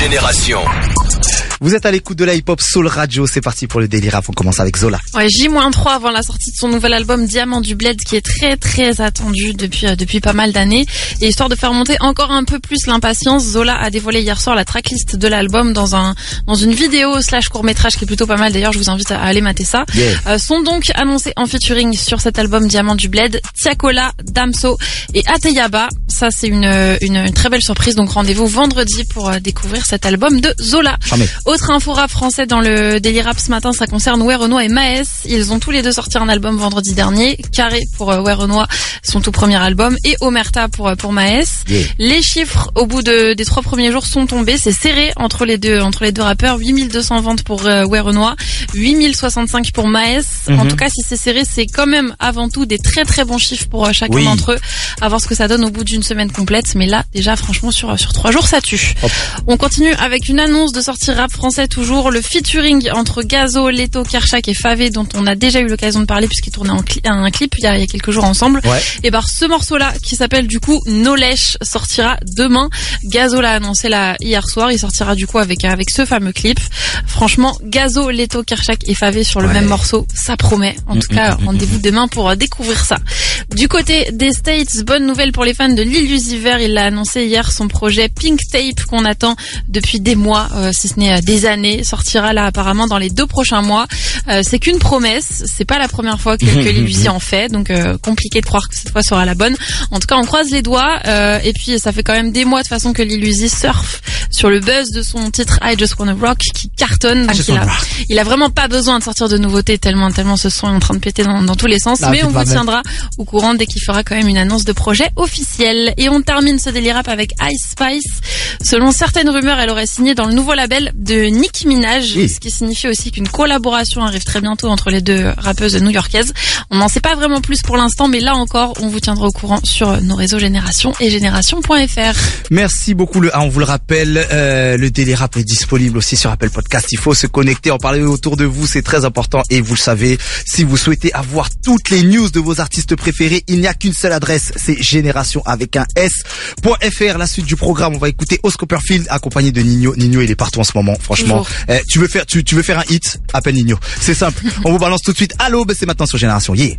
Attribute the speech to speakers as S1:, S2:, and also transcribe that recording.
S1: Génération.
S2: Vous êtes à l'écoute de la hip-hop Soul Radio, c'est parti pour le délire rap, on commence avec Zola.
S3: Ouais, J-3 avant la sortie de son nouvel album Diamant du Bled qui est très très attendu depuis euh, depuis pas mal d'années et histoire de faire monter encore un peu plus l'impatience, Zola a dévoilé hier soir la tracklist de l'album dans un dans une vidéo slash court-métrage qui est plutôt pas mal d'ailleurs, je vous invite à aller mater ça.
S2: Yeah.
S3: Euh, sont donc annoncés en featuring sur cet album Diamant du Bled, Tiakola, Damso et Ateyaba. Ça c'est une, une une très belle surprise donc rendez-vous vendredi pour euh, découvrir cet album de Zola. Autre info rap français dans le Daily Rap ce matin, ça concerne Ouais Renoir et Maes. Ils ont tous les deux sorti un album vendredi dernier. Carré pour euh, Ouais Renoir, son tout premier album, et Omerta pour euh, pour Maes.
S2: Yeah.
S3: Les chiffres au bout de, des trois premiers jours sont tombés. C'est serré entre les deux entre les deux rappeurs. 8200 ventes pour euh, Ouais Renoir, 8065 pour Maes. En
S2: Mhm.
S3: tout cas, si c'est serré, c'est quand même avant tout des très très bons chiffres pour euh, chacun
S2: Oui.
S3: d'entre eux. À voir ce que ça donne au bout d'une semaine complète. Mais là, déjà, franchement, sur sur trois jours, ça tue.
S2: Hop.
S3: On continue avec une annonce de sortie rap français toujours, le featuring entre Gazo, Leto, Kershak et Favé dont on a déjà eu l'occasion de parler puisqu'ils tournaient en cli- un clip il y, a, il y a quelques jours ensemble.
S2: Ouais.
S3: Et ben ce morceau-là qui s'appelle du coup No Lèche sortira demain. Gazo l'a annoncé là hier soir, il sortira du coup avec avec ce fameux clip. Franchement, Gazo, Leto, Kershak et Favé sur le
S2: Ouais.
S3: même morceau, ça promet. En tout
S2: Mm,
S3: cas,
S2: mm, mm,
S3: rendez-vous demain pour euh, découvrir ça. Du côté des States, bonne nouvelle pour les fans de Lil Uzi Vert, il l'a annoncé hier son projet Pink Tape qu'on attend depuis des mois, euh, si ce n'est euh, des années, sortira là apparemment dans les deux prochains mois. Euh, c'est qu'une promesse, c'est pas la première fois que, que en fait, donc euh, compliqué de croire que cette fois sera la bonne. En tout cas, on croise les doigts euh, et puis ça fait quand même des mois de façon que Lil Uzi surfe sur le buzz de son titre I Just Wanna Rock qui cartonne. Donc
S2: Just
S3: il a, il a vraiment pas besoin de sortir de nouveautés tellement tellement ce son est en train de péter dans, dans tous les sens.
S2: Ah,
S3: mais on vous tiendra au courant dès qu'il fera quand même une annonce de projet officiel. Et on termine ce délire rap avec Ice Spice. Selon certaines rumeurs, elle aurait signé dans le nouveau label de Nicki Minaj,
S2: Oui.
S3: ce qui signifie aussi qu'une collaboration arrive très bientôt entre les deux rappeuses new-yorkaises. On n'en sait pas vraiment plus pour l'instant, mais là encore, on vous tiendra au courant sur nos réseaux Génération et Génération.fr.
S2: Merci beaucoup. Le, ah, on vous le rappelle, euh, le Daily Rap est disponible aussi sur Apple Podcast. Il faut se connecter, en parler autour de vous, c'est très important. Et vous le savez, si vous souhaitez avoir toutes les news de vos artistes préférés, il n'y a qu'une seule adresse, c'est Génération avec un S.fr. La suite du programme, on va écouter Oscopperfield accompagné de Nino. Nino, il est partout en ce moment, franchement. Eh, tu veux faire, tu, tu veux faire un hit, appelle Nino. C'est simple. on vous balance tout de suite. Allô, ben c'est maintenant sur Génération. Yeah.